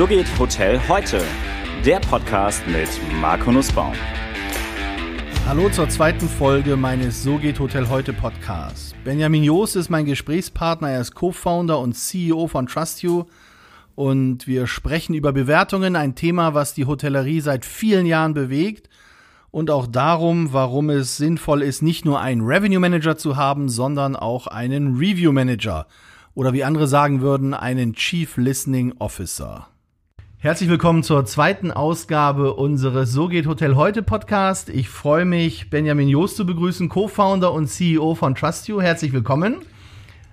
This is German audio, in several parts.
So geht Hotel heute. Der Podcast mit Marco Nussbaum. Hallo zur zweiten Folge meines So geht Hotel heute Podcasts. Benjamin Joost ist mein Gesprächspartner, er ist Co-Founder und CEO von TrustYou und wir sprechen über Bewertungen, ein Thema, was die Hotellerie seit vielen Jahren bewegt und auch darum, warum es sinnvoll ist, nicht nur einen Revenue Manager zu haben, sondern auch einen Review Manager oder wie andere sagen würden, einen Chief Listening Officer. Herzlich willkommen zur zweiten Ausgabe unseres So geht Hotel heute Podcast. Ich freue mich, Benjamin Joost zu begrüßen, Co-Founder und CEO von TrustYou. Herzlich willkommen.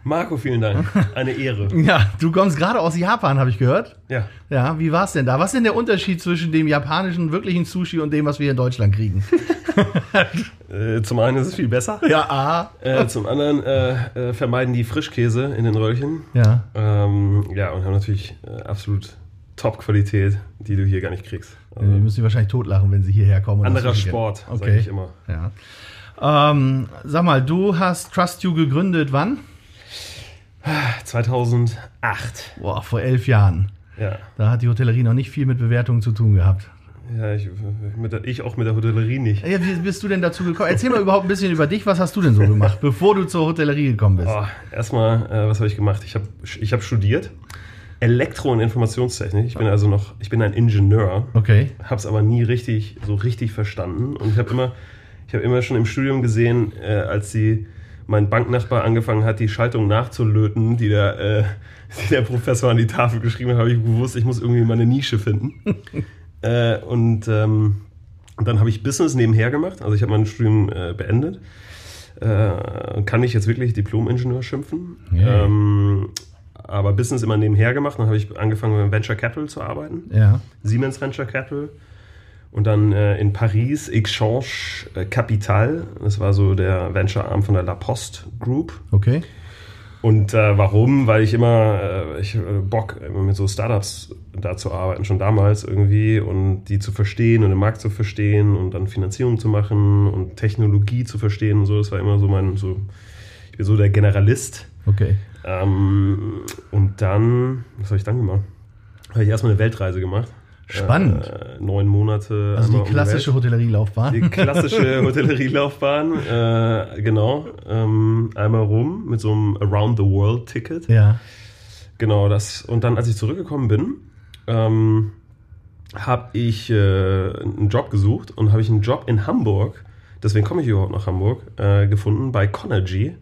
Marco, vielen Dank. Eine Ehre. Ja, du kommst gerade aus Japan, habe ich gehört. Ja. Ja, wie war's denn da? Was ist denn der Unterschied zwischen dem japanischen wirklichen Sushi und dem, was wir hier in Deutschland kriegen? Äh, zum einen ist es viel besser. ja, A. Äh, zum anderen äh, äh, vermeiden die Frischkäse in den Röllchen. Ja. Ähm, ja, und haben natürlich äh, absolut Top-Qualität, die du hier gar nicht kriegst. Also, Wir müssen sie wahrscheinlich totlachen, wenn sie hierher kommen. anderer Sport, kennen. sage ich immer. Ja. Ähm, sag mal, du hast TrustYou gegründet wann? 2008. Boah, vor elf Jahren. Ja. Da hat die Hotellerie noch nicht viel mit Bewertungen zu tun gehabt. Ja, ich, der, ich auch mit der Hotellerie nicht. Ja, wie bist du denn dazu gekommen? Erzähl mal überhaupt ein bisschen über dich. Was hast du denn so gemacht, bevor du zur Hotellerie gekommen bist? Oh, erstmal, äh, was habe ich gemacht? Ich habe ich hab studiert Elektro- und Informationstechnik. Ich bin also noch, ich bin ein Ingenieur. Okay. habe es aber nie richtig so richtig verstanden und ich habe immer ich habe immer schon im Studium gesehen, äh, als die mein Banknachbar angefangen hat, die Schaltung nachzulöten, die der, äh, die der Professor an die Tafel geschrieben hat, habe ich gewusst, ich muss irgendwie meine Nische finden. äh, und ähm, dann habe ich Business nebenher gemacht. Also ich habe mein Studium äh, beendet. Äh, kann mich jetzt wirklich Diplom-Ingenieur schimpfen. Yay. Ähm, aber Business immer nebenher gemacht. Dann habe ich angefangen mit Venture Capital zu arbeiten. Ja. Siemens Venture Capital und dann äh, in Paris Exchange äh, Capital. Das war so der Venture-Arm von der La Poste Group. Okay. Und äh, warum? Weil ich immer, äh, ich äh, Bock immer mit so Startups da zu arbeiten, schon damals irgendwie und die zu verstehen und den Markt zu verstehen und dann Finanzierung zu machen und Technologie zu verstehen und so. Das war immer so mein, so, ich bin so der Generalist. Okay. Ähm, und dann, was habe ich dann gemacht? Habe ich erstmal eine Weltreise gemacht. Spannend. Äh, neun Monate. Also die um klassische Welt. Hotellerielaufbahn. Die klassische Hotellerielaufbahn, äh, genau. Ähm, einmal rum mit so einem Around the World Ticket. Ja. Genau, das. Und dann, als ich zurückgekommen bin, ähm, habe ich äh, einen Job gesucht und habe ich einen Job in Hamburg, deswegen komme ich überhaupt nach Hamburg, äh, gefunden bei Conergy.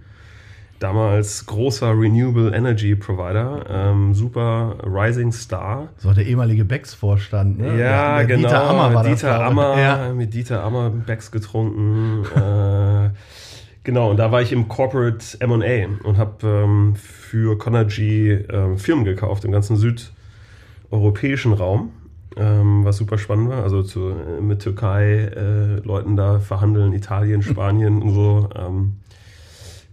Damals großer Renewable Energy Provider, ähm, super Rising Star. So der ehemalige Becks-Vorstand. Ne? Ja, Der- der genau. Dieter Ammer war das. Dieter ich. Ammer, Ja. mit Dieter Ammer Becks getrunken. äh, genau, und da war ich im Corporate M&A und habe ähm, für Conergy ähm, Firmen gekauft im ganzen südeuropäischen Raum, ähm, was super spannend war. Also zu, äh, mit Türkei äh, Leuten da verhandeln, Italien, Spanien und so. Ähm,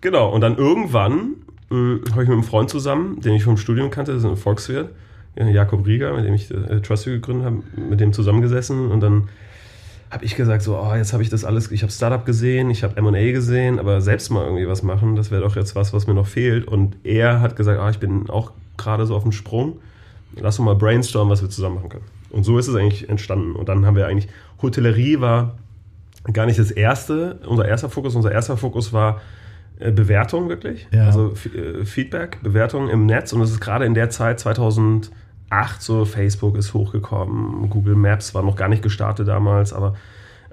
genau, und dann irgendwann habe ich mit einem Freund zusammen, den ich vom Studium kannte, das ist ein Volkswirt, ja, Jakob Rieger, mit dem ich äh, Trustio gegründet habe, mit dem zusammengesessen und dann habe ich gesagt, so, oh, jetzt habe ich das alles, ich habe Startup gesehen, ich habe M&A gesehen, aber selbst mal irgendwie was machen, das wäre doch jetzt was, was mir noch fehlt. Und er hat gesagt, ah, ich bin auch gerade so auf dem Sprung, lass uns mal brainstormen, was wir zusammen machen können. Und so ist es eigentlich entstanden. Und dann haben wir eigentlich, Hotellerie war gar nicht das erste, unser erster Fokus, unser erster Fokus war äh, Bewertung wirklich, Ja. also äh, Feedback, Bewertung im Netz und das ist gerade in der Zeit 2008 so, Facebook ist hochgekommen, Google Maps war noch gar nicht gestartet damals, aber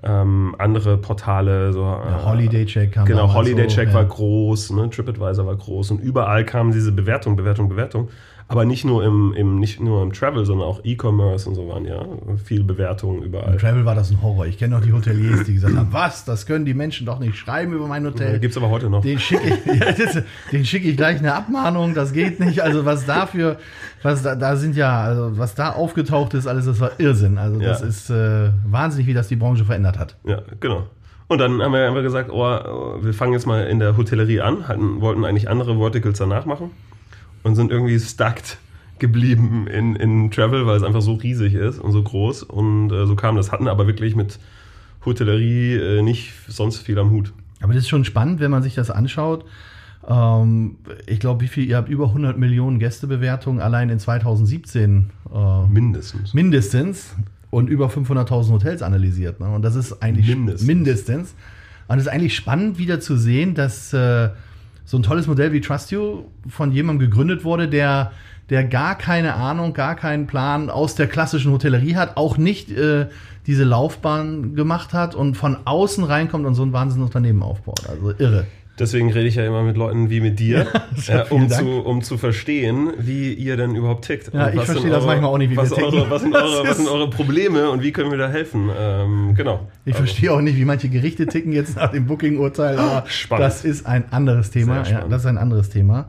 ähm, andere Portale, so Ja, äh, Holiday Check kam Genau, Holiday so, Check ja. war groß, ne? TripAdvisor war groß und überall kamen diese Bewertung, Bewertung, Bewertung. Aber nicht nur im, im, nicht nur im Travel, sondern auch E-Commerce und so waren ja viel Bewertungen überall. Im Travel war das ein Horror. Ich kenne noch die Hoteliers, die gesagt haben, was, das können die Menschen doch nicht schreiben über mein Hotel. Gibt es aber heute noch. Den schicke ich, ja, das, den schicke ich gleich eine Abmahnung, das geht nicht. Also was dafür, was da, da sind ja, also was da aufgetaucht ist, alles, das war Irrsinn. Also das Ja. ist äh, wahnsinnig, wie das die Branche verändert hat. Ja, genau. Und dann haben wir einfach gesagt, oh, oh, wir fangen jetzt mal in der Hotellerie an, hatten, wollten eigentlich andere Verticals danach machen und sind irgendwie stuckt geblieben in, in Travel, weil es einfach so riesig ist und so groß. Und äh, so kam das. Hatten aber wirklich mit Hotellerie äh, nicht sonst viel am Hut. Aber das ist schon spannend, wenn man sich das anschaut. Ähm, ich glaube, wie viel, ihr habt über 100 Millionen Gästebewertungen allein in 2017. Äh, mindestens. Mindestens. Und über 500.000 Hotels analysiert. Ne? Und das ist eigentlich Mindestens. mindestens. Und es ist eigentlich spannend wieder zu sehen, dass äh, so ein tolles Modell wie Trust You von jemandem gegründet wurde, der der gar keine Ahnung, gar keinen Plan aus der klassischen Hotellerie hat, auch nicht äh, diese Laufbahn gemacht hat und von außen reinkommt und so ein Wahnsinnsunternehmen aufbaut. Also irre. Deswegen rede ich ja immer mit Leuten wie mit dir, Ja, äh, um, zu, um zu verstehen, wie ihr denn überhaupt tickt. Ja, ich verstehe sind das manchmal auch nicht, wie wir was ticken. Eure, was, sind eure, was sind eure Probleme und wie können wir da helfen? Ähm, genau. Ich verstehe auch nicht, wie manche Gerichte ticken jetzt nach dem Booking-Urteil, aber Spannend. das ist ein anderes Thema. Ja, das ist ein anderes Thema.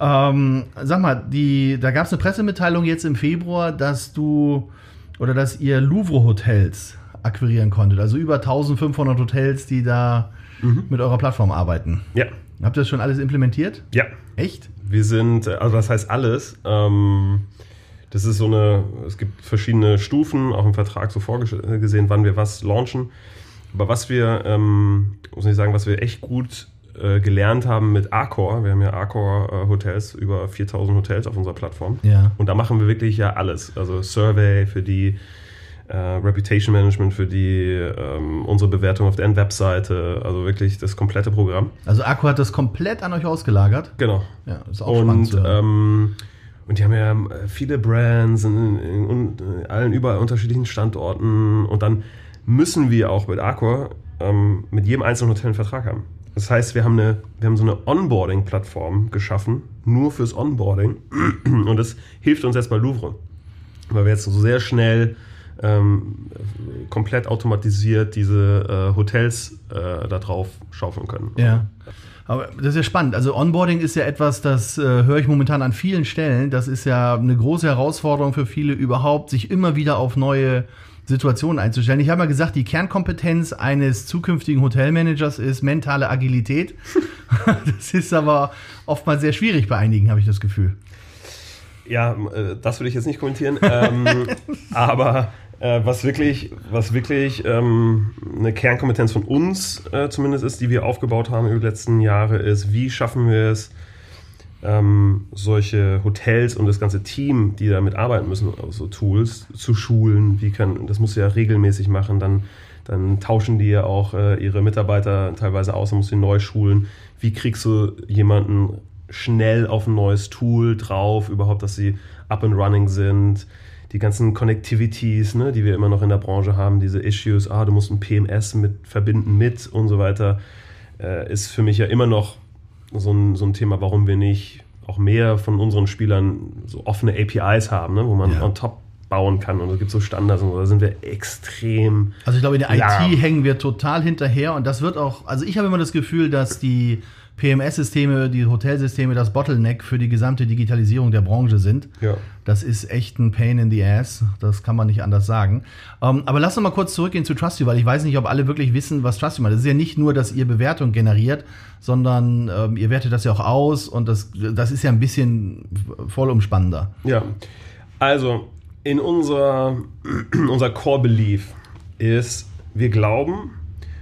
Ähm, sag mal, die, da gab es eine Pressemitteilung jetzt im Februar, dass du oder dass ihr Louvre-Hotels akquirieren konntet. Also über 1500 Hotels, die da Mhm. mit eurer Plattform arbeiten. Ja, Habt ihr das schon alles implementiert? ja. Echt? Wir sind, also das heißt alles. Ähm, das ist so eine, es gibt verschiedene Stufen, auch im Vertrag so vorgesehen, wann wir was launchen. Aber was wir, ähm, muss ich sagen, was wir echt gut äh, gelernt haben mit Accor, wir haben ja Accor äh, Hotels, über 4000 Hotels auf unserer Plattform. Ja. Und da machen wir wirklich ja alles. Also Survey für die, äh, Reputation Management für die, ähm, unsere Bewertung auf der Webseite, also wirklich das komplette Programm. Also Akku hat das komplett an euch ausgelagert. Genau. Ja, ist auch spannend Und, hören. ähm, und die haben ja äh, viele Brands in, in, in allen überall unterschiedlichen Standorten. Und dann müssen wir auch mit Accor ähm, mit jedem einzelnen Hotel einen Vertrag haben. Das heißt, wir haben, eine, wir haben so eine Onboarding-Plattform geschaffen, nur fürs Onboarding. Und das hilft uns jetzt bei Louvre. Weil wir jetzt so sehr schnell ähm, komplett automatisiert diese äh, Hotels äh, da drauf schaufeln können. Ja. Aber das ist ja spannend. Also Onboarding ist ja etwas, das äh, höre ich momentan an vielen Stellen. Das ist ja eine große Herausforderung für viele überhaupt, sich immer wieder auf neue Situationen einzustellen. Ich habe mal gesagt, die Kernkompetenz eines zukünftigen Hotelmanagers ist mentale Agilität. das ist aber oftmals sehr schwierig bei einigen, habe ich das Gefühl. Ja, äh, das würde ich jetzt nicht kommentieren. ähm, aber äh, was wirklich, was wirklich ähm, eine Kernkompetenz von uns äh, zumindest ist, die wir aufgebaut haben über die letzten Jahre, ist, wie schaffen wir es, ähm, solche Hotels und das ganze Team, die damit arbeiten müssen, also so Tools zu schulen. Wie kann, das musst du ja regelmäßig machen. Dann, dann tauschen die ja auch äh, ihre Mitarbeiter teilweise aus, dann musst du sie neu schulen. Wie kriegst du jemanden schnell auf ein neues Tool drauf, überhaupt, dass sie up and running sind? Die ganzen Connectivities, ne, die wir immer noch in der Branche haben, diese Issues, ah, du musst ein PMS mit verbinden mit und so weiter, äh, ist für mich ja immer noch so ein, so ein Thema, warum wir nicht auch mehr von unseren Spielern so offene APIs haben, ne, wo man Ja. on top bauen kann und es gibt so Standards und so, da sind wir extrem Also ich glaube, in der Lahm. IT hängen wir total hinterher und das wird auch, also ich habe immer das Gefühl, dass die PMS-Systeme, die Hotelsysteme das Bottleneck für die gesamte Digitalisierung der Branche sind. Ja. Das ist echt ein Pain in the Ass, das kann man nicht anders sagen. Ähm, aber lass uns mal kurz zurückgehen zu Trusty, weil ich weiß nicht, ob alle wirklich wissen, was Trusty macht. Das ist ja nicht nur, dass ihr Bewertung generiert, sondern ähm, ihr wertet das ja auch aus und das, das ist ja ein bisschen vollumspannender. Ja, also in unser, unser Core Belief ist, wir glauben,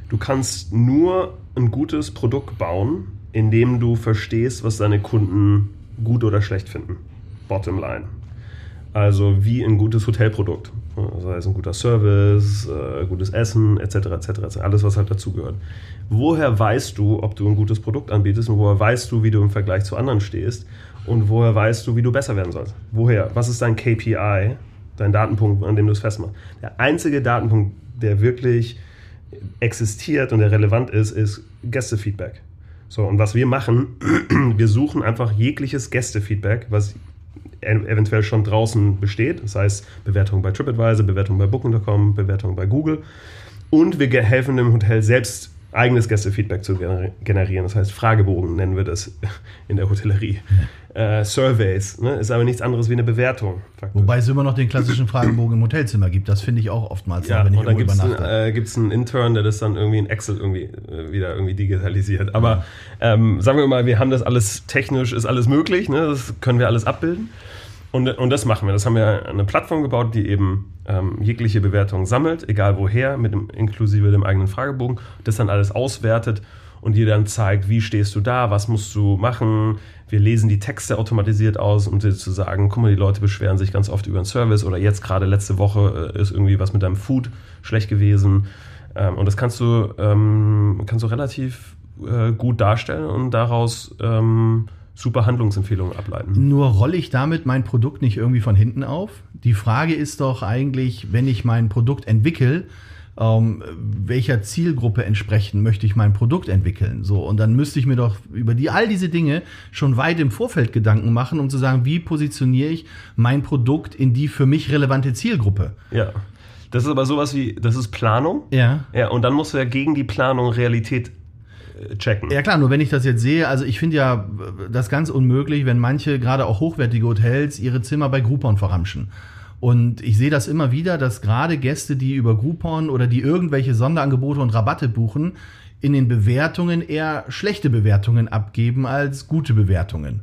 du kannst nur ein gutes Produkt bauen, indem du verstehst, was deine Kunden gut oder schlecht finden. Bottom line. Also wie ein gutes Hotelprodukt. Sei es ein guter Service, äh, gutes Essen, etc., etc., etc. Alles, was halt dazugehört. Woher weißt du, ob du ein gutes Produkt anbietest und woher weißt du, wie du im Vergleich zu anderen stehst und woher weißt du, wie du besser werden sollst? Woher? Was ist dein KPI, dein Datenpunkt, an dem du es festmachst? Der einzige Datenpunkt, der wirklich existiert und der relevant ist, ist Gästefeedback. So, und was wir machen, wir suchen einfach jegliches Gästefeedback, was eventuell schon draußen besteht. Das heißt, Bewertung bei TripAdvisor, Bewertung bei Booking.com, Bewertung bei Google. Und wir helfen dem Hotel selbst eigenes Gästefeedback zu gener- generieren. Das heißt, Fragebogen nennen wir das in der Hotellerie. Äh, Surveys, ne? ist aber nichts anderes wie eine Bewertung. faktisch. Wobei es immer noch den klassischen Fragebogen im Hotelzimmer gibt. Das finde ich auch oftmals, Ja, wenn ich und dann gibt es übernachte. einen, äh, gibt's einen Intern, der das dann irgendwie in Excel irgendwie äh, wieder irgendwie digitalisiert. Aber ähm, sagen wir mal, wir haben das alles technisch, ist alles möglich, ne? das können wir alles abbilden. Und, und das machen wir. Das haben wir eine Plattform gebaut, die eben ähm, jegliche Bewertung sammelt, egal woher, mit dem, inklusive dem eigenen Fragebogen, das dann alles auswertet und dir dann zeigt, wie stehst du da, was musst du machen. Wir lesen die Texte automatisiert aus, um dir zu sagen, guck mal, die Leute beschweren sich ganz oft über den Service oder jetzt gerade letzte Woche äh, ist irgendwie was mit deinem Food schlecht gewesen. Ähm, und das kannst du, ähm, kannst du relativ äh, gut darstellen und daraus ähm, super Handlungsempfehlungen ableiten. Nur rolle ich damit mein Produkt nicht irgendwie von hinten auf? Die Frage ist doch eigentlich, wenn ich mein Produkt entwickle, ähm, welcher Zielgruppe entsprechend möchte ich mein Produkt entwickeln. So, und dann müsste ich mir doch über die, all diese Dinge schon weit im Vorfeld Gedanken machen, um zu sagen, wie positioniere ich mein Produkt in die für mich relevante Zielgruppe. Ja. Das ist aber sowas wie, das ist Planung. Ja. Ja, und dann musst du ja gegen die Planung Realität checken. Ja klar, nur wenn ich das jetzt sehe, also ich finde ja das ganz unmöglich, wenn manche, gerade auch hochwertige Hotels, ihre Zimmer bei Groupon verramschen. Und ich sehe das immer wieder, dass gerade Gäste, die über Groupon oder die irgendwelche Sonderangebote und Rabatte buchen, in den Bewertungen eher schlechte Bewertungen abgeben als gute Bewertungen.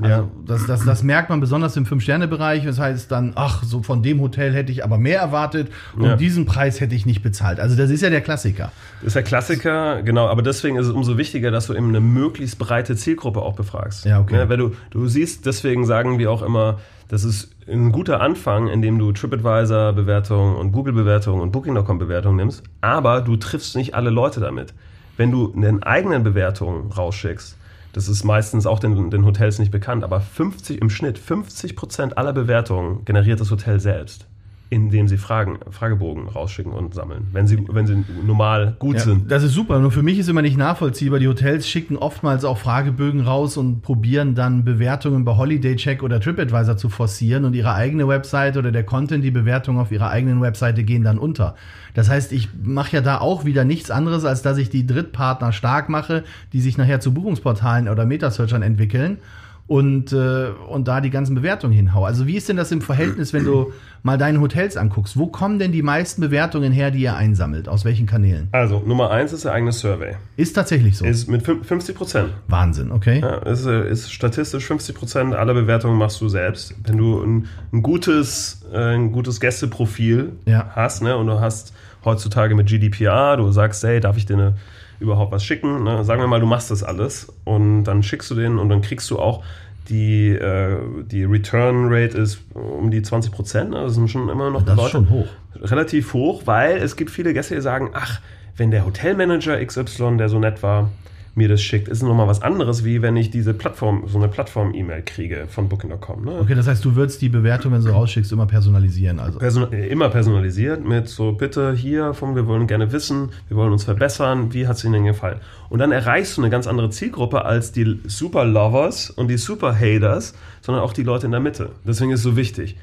Also Ja. das, das, das merkt man besonders im Fünf-Sterne-Bereich. Das heißt dann, ach, so von dem Hotel hätte ich aber mehr erwartet und Ja. diesen Preis hätte ich nicht bezahlt. Also das ist ja der Klassiker. Das ist der Klassiker, genau, aber deswegen ist es umso wichtiger, dass du eben eine möglichst breite Zielgruppe auch befragst. Ja, okay. weil du, du siehst, deswegen sagen wir auch immer, das ist ein guter Anfang, indem du TripAdvisor-Bewertungen und Google-Bewertungen und Booking.com-Bewertungen nimmst, aber du triffst nicht alle Leute damit. Wenn du einen eigenen Bewertungen rausschickst, das ist meistens auch den, den Hotels nicht bekannt, aber 50 im Schnitt, 50 Prozent aller Bewertungen generiert das Hotel selbst, indem sie Fragen, Fragebogen rausschicken und sammeln, wenn sie, wenn sie normal gut Ja, sind. das ist super. Nur für mich ist immer nicht nachvollziehbar. Die Hotels schicken oftmals auch Fragebögen raus und probieren dann Bewertungen bei Holiday Check oder TripAdvisor zu forcieren und ihre eigene Website oder der Content, die Bewertungen auf ihrer eigenen Webseite gehen dann unter. Das heißt, ich mache ja da auch wieder nichts anderes, als dass ich die Drittpartner stark mache, die sich nachher zu Buchungsportalen oder Metasearchern entwickeln und, äh, und da die ganzen Bewertungen hinhau. Also wie ist denn das im Verhältnis, wenn du mal deine Hotels anguckst? Wo kommen denn die meisten Bewertungen her, die ihr einsammelt? Aus welchen Kanälen? Also, Nummer eins ist der eigene Survey. Ist tatsächlich so. Ist mit fün- 50 Prozent. Wahnsinn, okay? Ja, ist, ist statistisch 50 Prozent aller Bewertungen machst du selbst. Wenn du ein, ein gutes, äh, ein gutes Gästeprofil Ja. hast, ne, und du hast heutzutage mit GDPR, du sagst, hey, darf ich dir eine, überhaupt was schicken? Ne? Sagen wir mal, du machst das alles und dann schickst du den und dann kriegst du auch die, äh, die Return Rate ist um die 20 Prozent. Ne? Das sind schon immer noch Das ist schon hoch. relativ hoch, weil es gibt viele Gäste, die sagen, ach, wenn der Hotelmanager XY, der so nett war, mir das schickt, ist nochmal was anderes, wie wenn ich diese Plattform, so eine Plattform-E-Mail kriege von Booking.com. Ne? Okay, das heißt, du würdest die Bewertung, wenn du rausschickst, immer personalisieren. Also. Person immer personalisiert mit so, bitte hier von, wir wollen gerne wissen, wir wollen uns verbessern, wie hat es Ihnen denn gefallen? Und dann erreichst du eine ganz andere Zielgruppe als die Super Lovers und die Super Haters, sondern auch die Leute in der Mitte. Deswegen ist es so wichtig.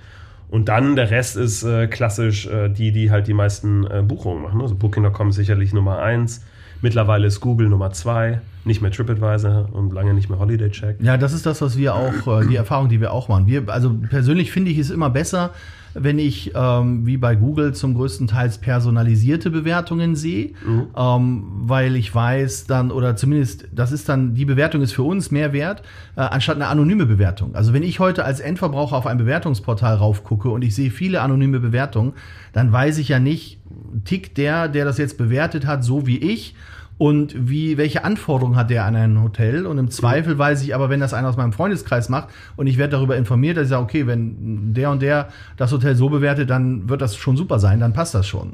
Und dann der Rest ist äh, klassisch äh, die, die halt die meisten äh, Buchungen machen. Also Booking.com ist sicherlich Nummer eins. Mittlerweile ist Google Nummer zwei, nicht mehr TripAdvisor und lange nicht mehr Holiday Check. Ja, das ist das, was wir auch, äh, die Erfahrung, die wir auch machen. Wir, also persönlich finde ich es immer besser, wenn ich ähm, wie bei Google zum größten Teils personalisierte Bewertungen sehe, ähm, weil ich weiß dann, oder zumindest, das ist dann, die Bewertung ist für uns mehr wert, äh, anstatt eine anonyme Bewertung. Also wenn ich heute als Endverbraucher auf ein Bewertungsportal raufgucke und ich sehe viele anonyme Bewertungen, dann weiß ich ja nicht, tickt der, der das jetzt bewertet hat, so wie ich, und wie, welche Anforderungen hat der an ein Hotel? Und im Zweifel weiß ich aber, wenn das einer aus meinem Freundeskreis macht und ich werde darüber informiert, dass ich sage, okay, wenn der und der das Hotel so bewertet, dann wird das schon super sein, dann passt das schon.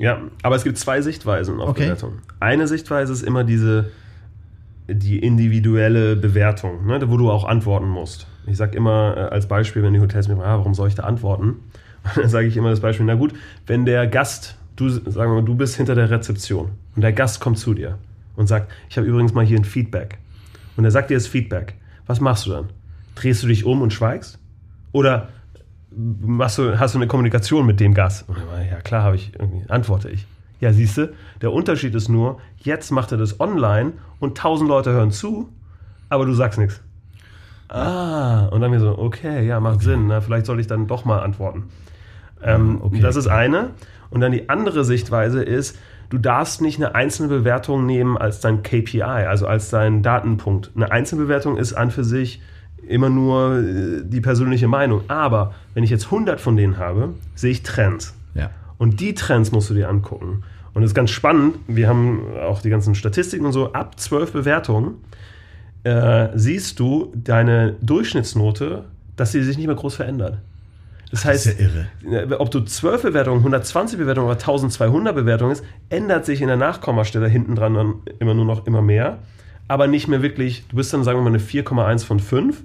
Ja, aber es gibt zwei Sichtweisen auf Okay. Bewertung. Eine Sichtweise ist immer diese die individuelle Bewertung, ne, wo du auch antworten musst. Ich sage immer äh, als Beispiel, wenn die Hotels mir fragen, ah, warum soll ich da antworten? Dann sage ich immer das Beispiel, na gut, wenn der Gast, du sagen wir mal, du bist hinter der Rezeption und der Gast kommt zu dir und sagt, ich habe übrigens mal hier ein Feedback. Und er sagt dir das Feedback. Was machst du dann? Drehst du dich um und schweigst? Oder machst du, hast du eine Kommunikation mit dem Gast? Ja, klar, habe ich irgendwie, antworte ich. Ja, siehst du, der Unterschied ist nur, jetzt macht er das online und tausend Leute hören zu, aber du sagst nichts. Ah, und dann mir so, okay, ja, macht Sinn, na, vielleicht soll ich dann doch mal antworten. Ähm, okay. Das ist eine. Und dann die andere Sichtweise ist, du darfst nicht eine einzelne Bewertung nehmen als dein KPI, also als dein Datenpunkt. Eine Einzelbewertung ist an für sich immer nur äh, die persönliche Meinung. Aber wenn ich jetzt 100 von denen habe, sehe ich Trends. Ja. Und die Trends musst du dir angucken. Und das ist ganz spannend, wir haben auch die ganzen Statistiken und so, ab 12 Bewertungen äh, siehst du deine Durchschnittsnote, dass sie sich nicht mehr groß verändert. Das heißt, Das ist ja ob du 12 Bewertungen, 120 Bewertungen oder 1200 Bewertungen ist, ändert sich in der Nachkommastelle hinten dran dann immer nur noch immer mehr. Aber nicht mehr wirklich, du bist dann, sagen wir mal, eine 4,1 von 5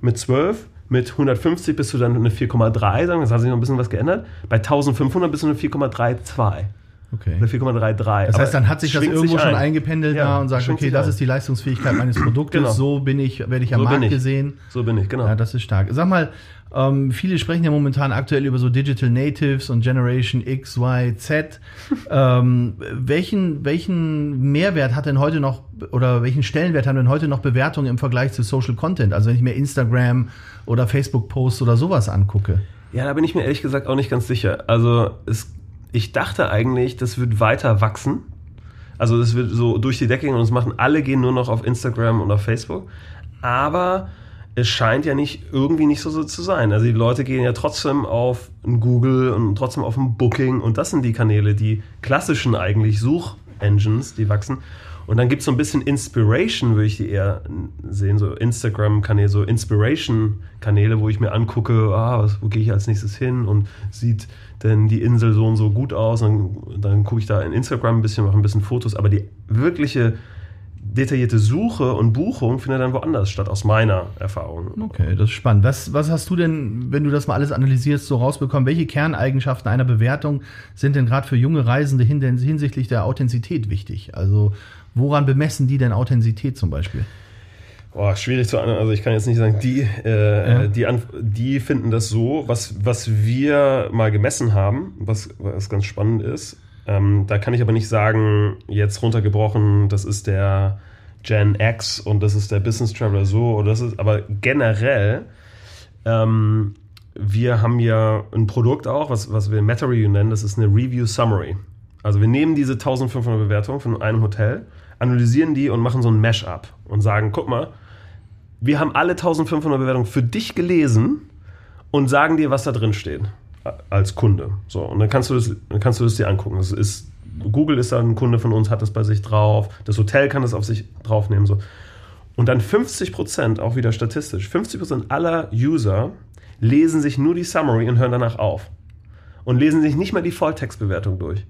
mit 12. Mit 150 bist du dann eine 4,3, sagen wir, das hat sich noch ein bisschen was geändert. Bei 1500 bist du eine 4,32 Okay. oder 4,33. Das heißt, dann hat sich das irgendwo schon ein. eingependelt Ja, da und sagt, okay, sich das ein. ist die Leistungsfähigkeit meines Produktes, Genau. so bin ich, werde ich am So Markt ich. gesehen. So bin ich, genau. Ja, das ist stark. Sag mal, ähm, viele sprechen ja momentan aktuell über so Digital Natives und Generation X, Y, Z. ähm, welchen, welchen Mehrwert hat denn heute noch oder welchen Stellenwert haben denn heute noch Bewertungen im Vergleich zu Social Content? Also wenn ich mir Instagram oder Facebook Posts oder sowas angucke. Ja, da bin ich mir ehrlich gesagt auch nicht ganz sicher. Also es, ich dachte eigentlich, das wird weiter wachsen. Also das wird so durch die Decke gehen und es machen alle gehen nur noch auf Instagram und auf Facebook. Aber es scheint ja nicht irgendwie nicht so, so zu sein. Also die Leute gehen ja trotzdem auf Google und trotzdem auf ein Booking und das sind die Kanäle, die klassischen eigentlich Suchengines, die wachsen. Und dann gibt es so ein bisschen Inspiration, würde ich die eher sehen, so Instagram-Kanäle, so Inspiration-Kanäle, wo ich mir angucke, ah, wo gehe ich als nächstes hin und sieht denn die Insel so und so gut aus. Und dann gucke ich da in Instagram ein bisschen, mache ein bisschen Fotos, aber die wirkliche detaillierte Suche und Buchung findet dann woanders statt, aus meiner Erfahrung. Okay, das ist spannend. Was, was hast du denn, wenn du das mal alles analysierst, so rausbekommen? Welche Kerneigenschaften einer Bewertung sind denn gerade für junge Reisende hin, hinsichtlich der Authentizität wichtig? Also woran bemessen die denn Authentizität zum Beispiel? Boah, schwierig zu also ich kann jetzt nicht sagen, die, äh, Ja. die, die finden das so, was, was wir mal gemessen haben, was, was ganz spannend ist. Ähm, da kann ich aber nicht sagen, jetzt runtergebrochen, das ist der Gen X und das ist der Business Traveler so oder das ist, aber generell, ähm, wir haben ja ein Produkt auch, was, was wir Meta Review nennen, das ist eine Review Summary. Also wir nehmen diese 1500 Bewertungen von einem Hotel, analysieren die und machen so ein Mash-up und sagen, guck mal, wir haben alle 1500 Bewertungen für dich gelesen und sagen dir, was da drin steht als Kunde. So, und dann kannst du das, dann kannst du das dir angucken. Das ist, Google ist da ein Kunde von uns, hat das bei sich drauf, das Hotel kann das auf sich draufnehmen. So. Und dann 50%, auch wieder statistisch, 50% aller User lesen sich nur die Summary und hören danach auf. Und lesen sich nicht mal die Volltextbewertung durch.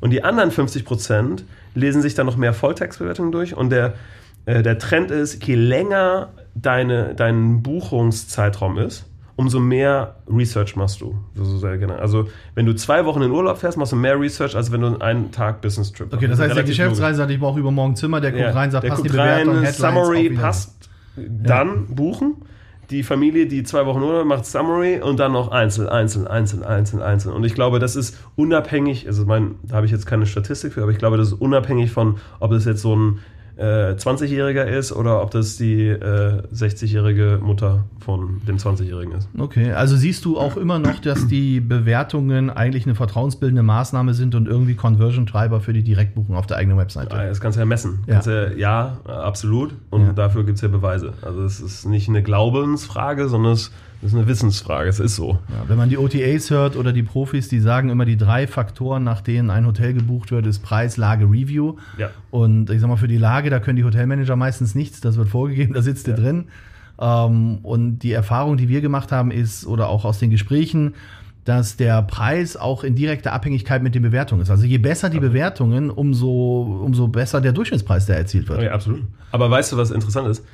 Und die anderen 50% lesen sich dann noch mehr Volltextbewertungen durch. Und der, äh, der Trend ist, je länger deine, dein Buchungszeitraum ist, umso mehr Research machst du. So sehr gerne. Also, wenn du zwei Wochen in Urlaub fährst, machst du mehr Research, als wenn du einen Tag Business Trip Okay, das heißt, der Geschäftsreise sagt, ich brauche übermorgen Zimmer, der guckt ja, rein, sagt, der passt die guckt Bewertung, rein, Summary passt, dann buchen. Die Familie, die zwei Wochen Urlaub macht Summary und dann noch einzeln, einzeln, einzeln, einzeln, einzeln. Und ich glaube, das ist unabhängig, also mein, da habe ich jetzt keine Statistik für, aber ich glaube, das ist unabhängig von, ob das jetzt so ein äh, 20-Jähriger ist oder ob das die äh, 60-jährige Mutter von dem 20-Jährigen ist. Okay, also siehst du auch immer noch, dass die Bewertungen eigentlich eine vertrauensbildende Maßnahme sind und irgendwie Conversion-Treiber für die Direktbuchung auf der eigenen Webseite? Das kannst du ja messen. Ja. Ja, ja, absolut. Und Ja. dafür gibt es ja Beweise. Also es ist nicht eine Glaubensfrage, sondern es ist eine Wissensfrage. Es ist so. Ja, wenn man die OTAs hört oder die Profis, die sagen immer, die drei Faktoren, nach denen ein Hotel gebucht wird, ist Preis, Lage, Review. Ja. Und ich sag mal, für die Lage, da können die Hotelmanager meistens nichts, das wird vorgegeben, da sitzt ihr drin. Ähm, und die Erfahrung, die wir gemacht haben, ist, oder auch aus den Gesprächen, dass der Preis auch in direkter Abhängigkeit mit den Bewertungen ist. Also je besser die Bewertungen, umso, umso besser der Durchschnittspreis, der erzielt wird. Ja, absolut. Aber weißt du, was interessant ist?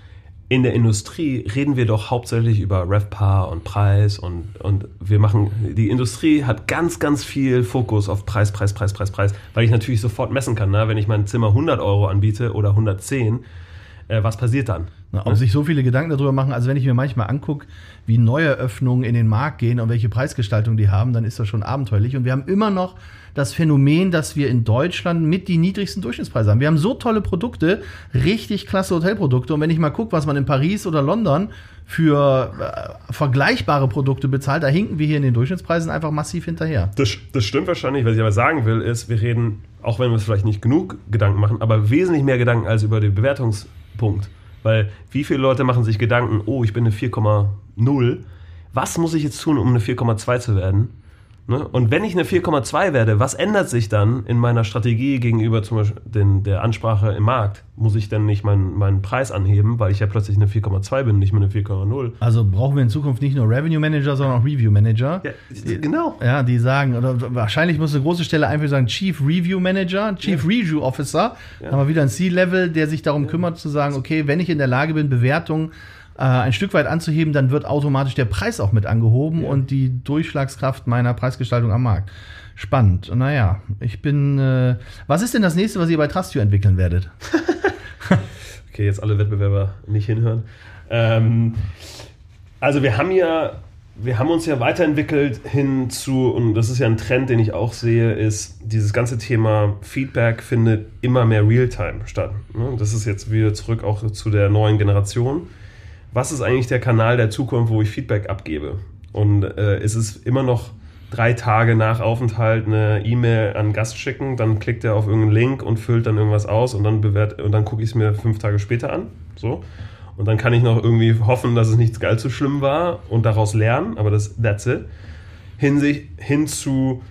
In der Industrie reden wir doch hauptsächlich über RevPAR und Preis und, und wir machen, die Industrie hat ganz, ganz viel Fokus auf Preis, Preis, Preis, Preis, Preis, weil ich natürlich sofort messen kann, ne? wenn ich mein Zimmer 100 Euro anbiete oder 110, äh, was passiert dann? Na, ob sich so viele Gedanken darüber machen, also wenn ich mir manchmal angucke, wie Neueröffnungen in den Markt gehen und welche Preisgestaltung die haben, dann ist das schon abenteuerlich. Und wir haben immer noch das Phänomen, dass wir in Deutschland mit die niedrigsten Durchschnittspreise haben. Wir haben so tolle Produkte, richtig klasse Hotelprodukte. Und wenn ich mal gucke, was man in Paris oder London für äh, vergleichbare Produkte bezahlt, da hinken wir hier in den Durchschnittspreisen einfach massiv hinterher. Das, das stimmt wahrscheinlich. Was ich aber sagen will, ist, wir reden, auch wenn wir uns vielleicht nicht genug Gedanken machen, aber wesentlich mehr Gedanken als über den Bewertungspunkt. Weil wie viele Leute machen sich Gedanken, oh, ich bin eine 4,0. Was muss ich jetzt tun, um eine 4,2 zu werden? Ne? Und wenn ich eine 4,2 werde, was ändert sich dann in meiner Strategie gegenüber zum Beispiel den, der Ansprache im Markt? Muss ich denn nicht meinen, meinen Preis anheben, weil ich ja plötzlich eine 4,2 bin, nicht mehr eine 4,0? Also brauchen wir in Zukunft nicht nur Revenue Manager, sondern auch Review Manager. Ja, genau. Ja, die sagen, oder wahrscheinlich muss eine große Stelle einfach sagen Chief Review Manager, Chief Ja. Review Officer. Dann haben wir wieder ein C-Level, der sich darum kümmert zu sagen, okay, wenn ich in der Lage bin, Bewertungen äh, ein Stück weit anzuheben, dann wird automatisch der Preis auch mit angehoben Ja. und die Durchschlagskraft meiner Preisgestaltung am Markt. Spannend. Naja, ich bin. Äh, was ist denn das nächste, was ihr bei Trustio entwickeln werdet? Okay, jetzt alle Wettbewerber nicht hinhören. Ähm, also wir haben ja, wir haben uns ja weiterentwickelt hin zu, und das ist ja ein Trend, den ich auch sehe, ist, dieses ganze Thema Feedback findet immer mehr Realtime statt. ne? Das ist jetzt wieder zurück auch zu der neuen Generation. Was ist eigentlich der Kanal der Zukunft, wo ich Feedback abgebe? Und äh, ist es immer noch drei Tage nach Aufenthalt eine E-Mail an einen Gast schicken, dann klickt er auf irgendeinen Link und füllt dann irgendwas aus und dann bewert und dann gucke ich es mir fünf Tage später an. So. Und dann kann ich noch irgendwie hoffen, dass es nicht allzu schlimm war und daraus lernen, aber das that's it. Hinsicht, hin zu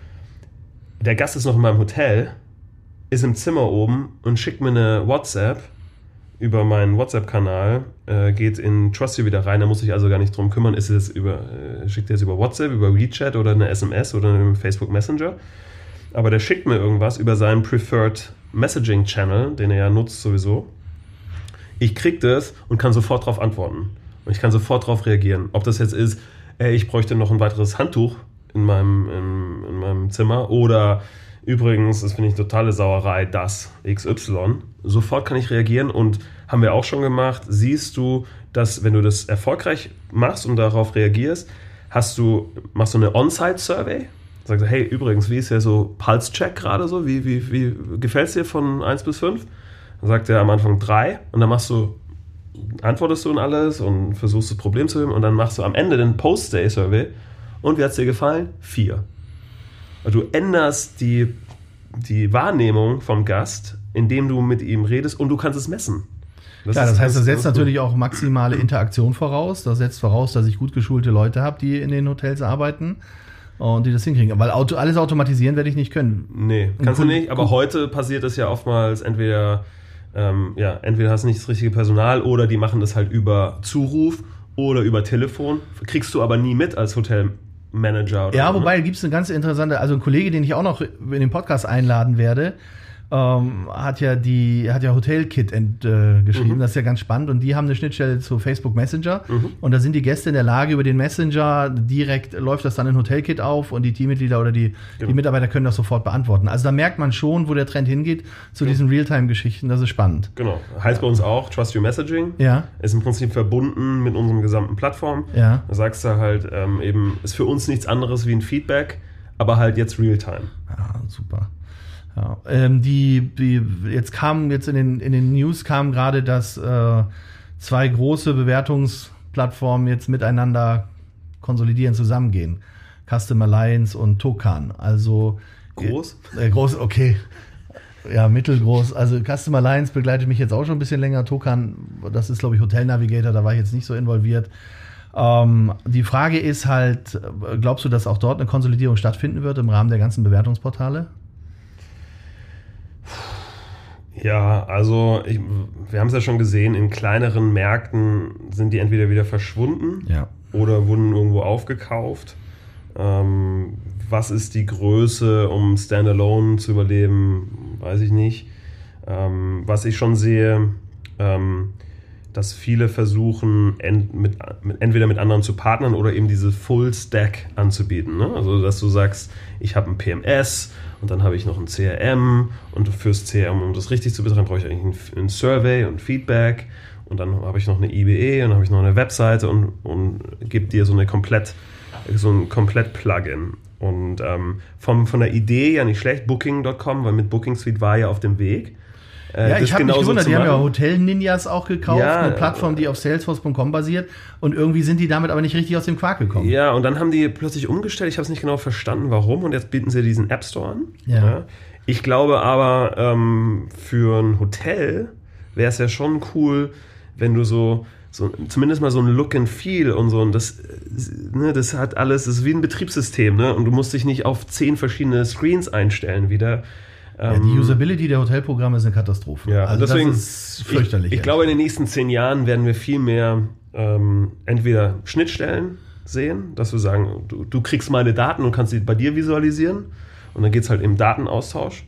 der Gast ist noch in meinem Hotel, ist im Zimmer oben und schickt mir eine WhatsApp über meinen WhatsApp-Kanal, äh, geht in Trustio wieder rein, da muss ich also gar nicht drum kümmern, ist es über, äh, schickt er es über WhatsApp, über WeChat oder eine SMS oder einen Facebook Messenger. Aber der schickt mir irgendwas über seinen Preferred Messaging Channel, den er ja nutzt sowieso. Ich krieg das und kann sofort darauf antworten. Und ich kann sofort darauf reagieren. Ob das jetzt ist, ey, ich bräuchte noch ein weiteres Handtuch in meinem, in, in meinem Zimmer oder übrigens, das finde ich totale Sauerei, das XY. Sofort kann ich reagieren und haben wir auch schon gemacht. Siehst du, dass wenn du das erfolgreich machst und darauf reagierst, hast du, machst du eine On-Site-Survey? Sagst du, hey, übrigens, wie ist ja so Pulse-Check gerade so? Wie, wie, wie gefällt es dir von 1 bis 5? Dann sagt er am Anfang 3 und dann machst du, antwortest du und alles und versuchst das Problem zu lösen und dann machst du am Ende den Post-Day-Survey und wie hat es dir gefallen? 4. Du änderst die, die Wahrnehmung vom Gast, indem du mit ihm redest und du kannst es messen. das ist- heißt, das setzt natürlich auch maximale Interaktion voraus. Das setzt voraus, dass ich gut geschulte Leute habe, die in den Hotels arbeiten und die das hinkriegen. Weil auto, alles automatisieren werde ich nicht können. Nee, kannst du Kunden- nicht, aber Kunden- heute passiert es ja oftmals entweder, ähm, ja, entweder hast du nicht das richtige Personal oder die machen das halt über Zuruf oder über Telefon. Kriegst du aber nie mit als Hotelmanager. Oder Ja, ne? wobei gibt es eine ganz interessante, also ein Kollege, den ich auch noch in den Podcast einladen werde, ähm, hat ja die hat ja Hotelkit ent, äh, geschrieben. Das ist ja ganz spannend. Und die haben eine Schnittstelle zu Facebook Messenger. Und da sind die Gäste in der Lage, über den Messenger direkt läuft das dann in Hotelkit auf und die Teammitglieder oder die, Genau. die Mitarbeiter können das sofort beantworten. Also da merkt man schon, wo der Trend hingeht zu diesen Realtime-Geschichten. Das ist spannend. Genau. Heißt bei uns auch Trust Your Messaging. Ja, Ist im Prinzip verbunden mit unserem gesamten Plattform. ja. Da sagst du halt ähm, eben, ist für uns nichts anderes wie ein Feedback, aber halt jetzt Realtime. Ja, super. Ja, ähm, die, die, jetzt kam, jetzt in den, in den News kam gerade, dass äh, zwei große Bewertungsplattformen jetzt miteinander konsolidieren, zusammengehen. Custom Alliance und Tokan. Also Groß? Äh, groß, okay. Ja, mittelgroß. Also Custom Alliance begleitet mich jetzt auch schon ein bisschen länger. Tokan, das ist, glaube ich, Hotel Navigator, da war ich jetzt nicht so involviert. Ähm, die Frage ist halt, glaubst du, dass auch dort eine Konsolidierung stattfinden wird im Rahmen der ganzen Bewertungsportale? Ja, also ich, wir haben es ja schon gesehen, in kleineren Märkten sind die entweder wieder verschwunden Ja. oder wurden irgendwo aufgekauft. Ähm, was ist die Größe, um Standalone zu überleben, weiß ich nicht. Ähm, was ich schon sehe, ähm, dass viele versuchen, ent, mit, entweder mit anderen zu partnern oder eben diese Full Stack anzubieten. Ne? Also, dass du sagst, ich habe ein PMS und dann habe ich noch ein CRM und fürs CRM, um das richtig zu betreiben, brauche ich eigentlich ein, ein Survey und Feedback und dann habe ich noch eine IBE und dann habe ich noch eine Webseite und, und gebe dir so eine komplett, so ein komplett Plugin. Und ähm, vom, von der Idee ja nicht schlecht, Booking.com, weil mit Booking Suite war ja auf dem Weg. Äh, Ja, ich habe mich gewundert, die haben ja machen. Hotel Ninjas auch gekauft, Ja, eine Plattform, die auf salesforce.com basiert und irgendwie sind die damit aber nicht richtig aus dem Quark gekommen. Ja, und dann haben die plötzlich umgestellt. Ich habe es nicht genau verstanden, warum. Und jetzt bieten sie diesen App Store an. Ja. Ich glaube aber, ähm, für ein Hotel wäre es ja schon cool, wenn du so, so, zumindest mal so ein Look and Feel und so. Und das, ne, das hat alles, das ist wie ein Betriebssystem, ne? Und du musst dich nicht auf zehn verschiedene Screens einstellen wieder. Ja, die Usability der Hotelprogramme ist eine Katastrophe. Ja, also deswegen, das ist fürchterlich. Ich, ich glaube, in den nächsten zehn Jahren werden wir viel mehr ähm, entweder Schnittstellen sehen, dass wir sagen, du, du, kriegst meine Daten und kannst sie bei dir visualisieren. Und dann geht es halt im Datenaustausch.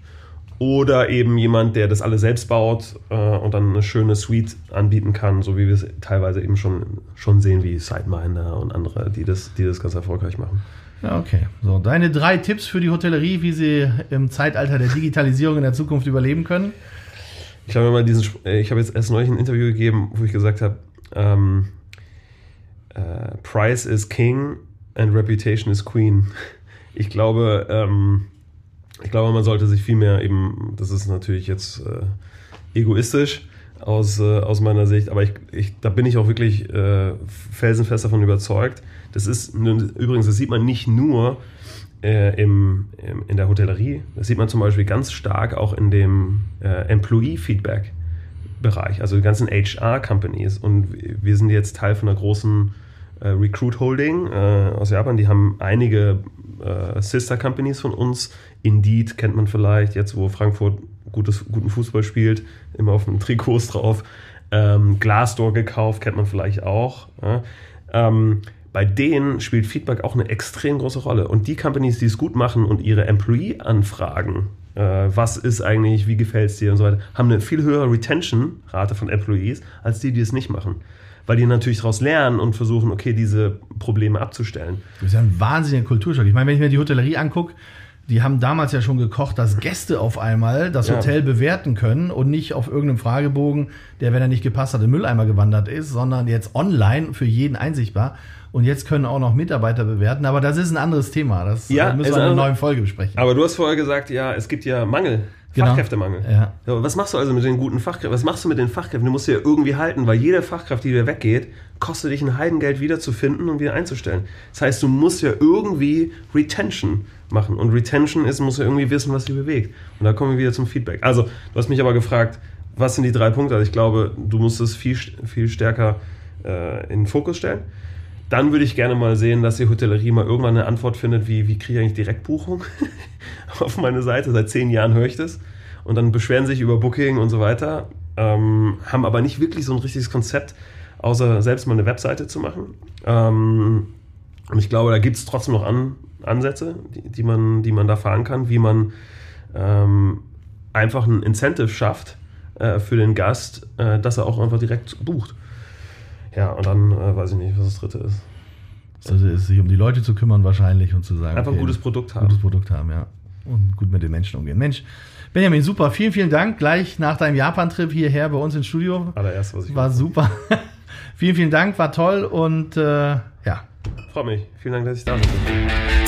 Oder eben jemand, der das alles selbst baut äh, und dann eine schöne Suite anbieten kann, so wie wir es teilweise eben schon, schon sehen, wie SiteMinder und andere, die das, die das ganz erfolgreich machen. Okay. So, deine drei Tipps für die Hotellerie, wie sie im Zeitalter der Digitalisierung in der Zukunft überleben können? Ich habe mal diesen, äh, ich habe jetzt erst neulich ein Interview gegeben, wo ich gesagt habe, ähm, äh, Price is King and Reputation is Queen. Ich glaube, ähm, ich glaube, man sollte sich viel mehr eben, das ist natürlich jetzt äh, egoistisch aus, äh, aus meiner Sicht, aber ich, ich, da bin ich auch wirklich äh, felsenfest davon überzeugt. Das ist übrigens, das sieht man nicht nur äh, im, im, in der Hotellerie, das sieht man zum Beispiel ganz stark auch in dem äh, Employee-Feedback-Bereich, also die ganzen HR-Companies. Und wir sind jetzt Teil von einer großen äh, Recruit Holding äh, aus Japan, die haben einige äh, Sister Companies von uns. Indeed kennt man vielleicht, jetzt wo Frankfurt gutes, guten Fußball spielt, immer auf den Trikots drauf. Ähm, Glassdoor gekauft, kennt man vielleicht auch. Ja. Ähm, bei denen spielt Feedback auch eine extrem große Rolle. Und die Companies, die es gut machen und ihre Employee-Anfragen, äh, was ist eigentlich, wie gefällt es dir und so weiter, haben eine viel höhere Retention-Rate von Employees, als die, die es nicht machen weil die natürlich daraus lernen und versuchen, okay, diese Probleme abzustellen. Das ist ja ein wahnsinniger Kulturschock. Ich meine, wenn ich mir die Hotellerie angucke, die haben damals ja schon gekocht, dass Gäste auf einmal das ja. Hotel bewerten können und nicht auf irgendeinem Fragebogen, der, wenn er nicht gepasst hat, im Mülleimer gewandert ist, sondern jetzt online für jeden einsichtbar. Und jetzt können auch noch Mitarbeiter bewerten, aber das ist ein anderes Thema. Das ja, müssen wir in einer neuen Folge besprechen. Aber du hast vorher gesagt, ja, es gibt ja Mangel Genau. Fachkräftemangel. Ja. Ja, was machst du also mit den guten Fachkräften? Was machst du mit den Fachkräften? Du musst sie ja irgendwie halten, weil jede Fachkraft, die dir weggeht, kostet dich ein Heidengeld wiederzufinden und wieder einzustellen. Das heißt, du musst ja irgendwie Retention machen. Und Retention ist, musst ja irgendwie wissen, was sie bewegt. Und da kommen wir wieder zum Feedback. Also, du hast mich aber gefragt, was sind die drei Punkte? Also ich glaube, du musst es viel, viel stärker äh, in den Fokus stellen. Dann würde ich gerne mal sehen, dass die Hotellerie mal irgendwann eine Antwort findet, wie, wie kriege ich eigentlich Direktbuchung auf meine Seite. Seit zehn Jahren höre ich das. Und dann beschweren sich über Booking und so weiter, ähm, haben aber nicht wirklich so ein richtiges Konzept, außer selbst mal eine Webseite zu machen. Ähm, und ich glaube, da gibt es trotzdem noch An Ansätze, die, die, man, die man da fahren kann, wie man ähm, einfach ein Incentive schafft äh, für den Gast, äh, dass er auch einfach direkt bucht. Ja, und dann äh, weiß ich nicht, was das dritte ist. Also ist sich um die Leute zu kümmern wahrscheinlich und zu sagen. Einfach okay, ein gutes Produkt haben. Gutes Produkt haben, ja. Und gut mit den Menschen umgehen. Mensch, Benjamin, super. Vielen, vielen Dank. Gleich nach deinem Japan-Trip hierher bei uns ins Studio. Allererst, was ich War super. vielen, vielen Dank, war toll und äh, ja. Freut mich. Vielen Dank, dass ich da bin.